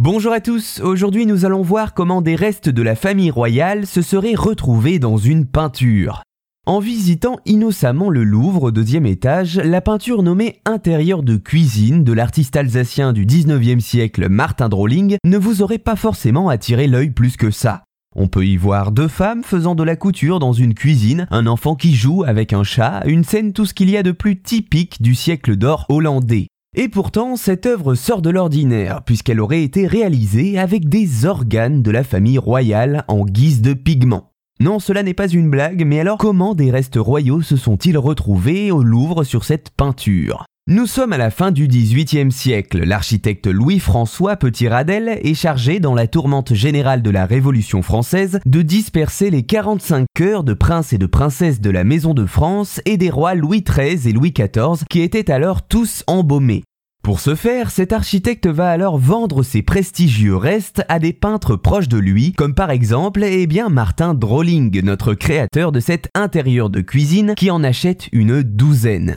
Bonjour à tous, aujourd'hui nous allons voir comment des restes de la famille royale se seraient retrouvés dans une peinture. En visitant innocemment le Louvre au deuxième étage, la peinture nommée Intérieur de cuisine de l'artiste alsacien du 19e siècle Martin Drolling ne vous aurait pas forcément attiré l'œil plus que ça. On peut y voir deux femmes faisant de la couture dans une cuisine, un enfant qui joue avec un chat, une scène tout ce qu'il y a de plus typique du siècle d'or hollandais. Et pourtant, cette œuvre sort de l'ordinaire, puisqu'elle aurait été réalisée avec des organes de la famille royale en guise de pigments. Non, cela n'est pas une blague, mais alors comment des restes royaux se sont-ils retrouvés au Louvre sur cette peinture? Nous sommes à la fin du XVIIIe siècle. L'architecte Louis-François Petit-Radel est chargé, dans la tourmente générale de la Révolution française, de disperser les 45 cœurs de princes et de princesses de la Maison de France et des rois Louis XIII et Louis XIV qui étaient alors tous embaumés. Pour ce faire, cet architecte va alors vendre ses prestigieux restes à des peintres proches de lui, comme par exemple eh bien Martin Drolling, notre créateur de cet intérieur de cuisine qui en achète une douzaine.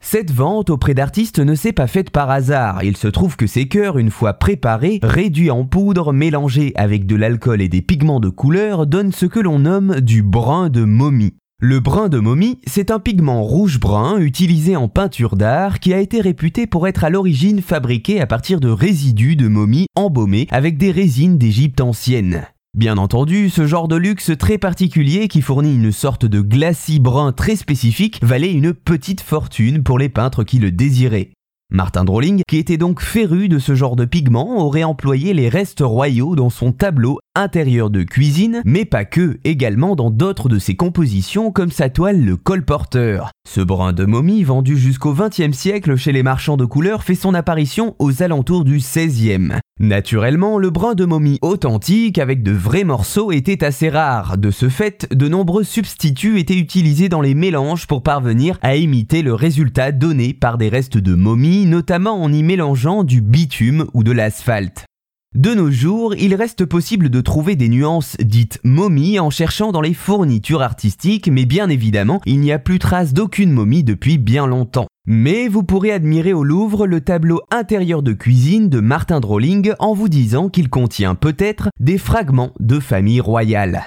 Cette vente auprès d'artistes ne s'est pas faite par hasard. Il se trouve que ces cœurs, une fois préparés, réduits en poudre, mélangés avec de l'alcool et des pigments de couleur, donnent ce que l'on nomme du brun de momie. Le brun de momie, c'est un pigment rouge-brun utilisé en peinture d'art qui a été réputé pour être à l'origine fabriqué à partir de résidus de momies embaumées avec des résines d'Égypte ancienne. Bien entendu, ce genre de luxe très particulier qui fournit une sorte de glacis brun très spécifique valait une petite fortune pour les peintres qui le désiraient. Martin Drolling, qui était donc féru de ce genre de pigment, aurait employé les restes royaux dans son tableau intérieur de cuisine, mais pas que, également dans d'autres de ses compositions comme sa toile Le Colporteur. Ce brun de momie, vendu jusqu'au XXe siècle chez les marchands de couleurs, fait son apparition aux alentours du XVIe. Naturellement, le brun de momie authentique avec de vrais morceaux était assez rare. De ce fait, de nombreux substituts étaient utilisés dans les mélanges pour parvenir à imiter le résultat donné par des restes de momie, notamment en y mélangeant du bitume ou de l'asphalte. De nos jours, il reste possible de trouver des nuances dites momies en cherchant dans les fournitures artistiques, mais bien évidemment, il n'y a plus trace d'aucune momie depuis bien longtemps. Mais vous pourrez admirer au Louvre le tableau intérieur de cuisine de Martin Drolling en vous disant qu'il contient peut-être des fragments de famille royale.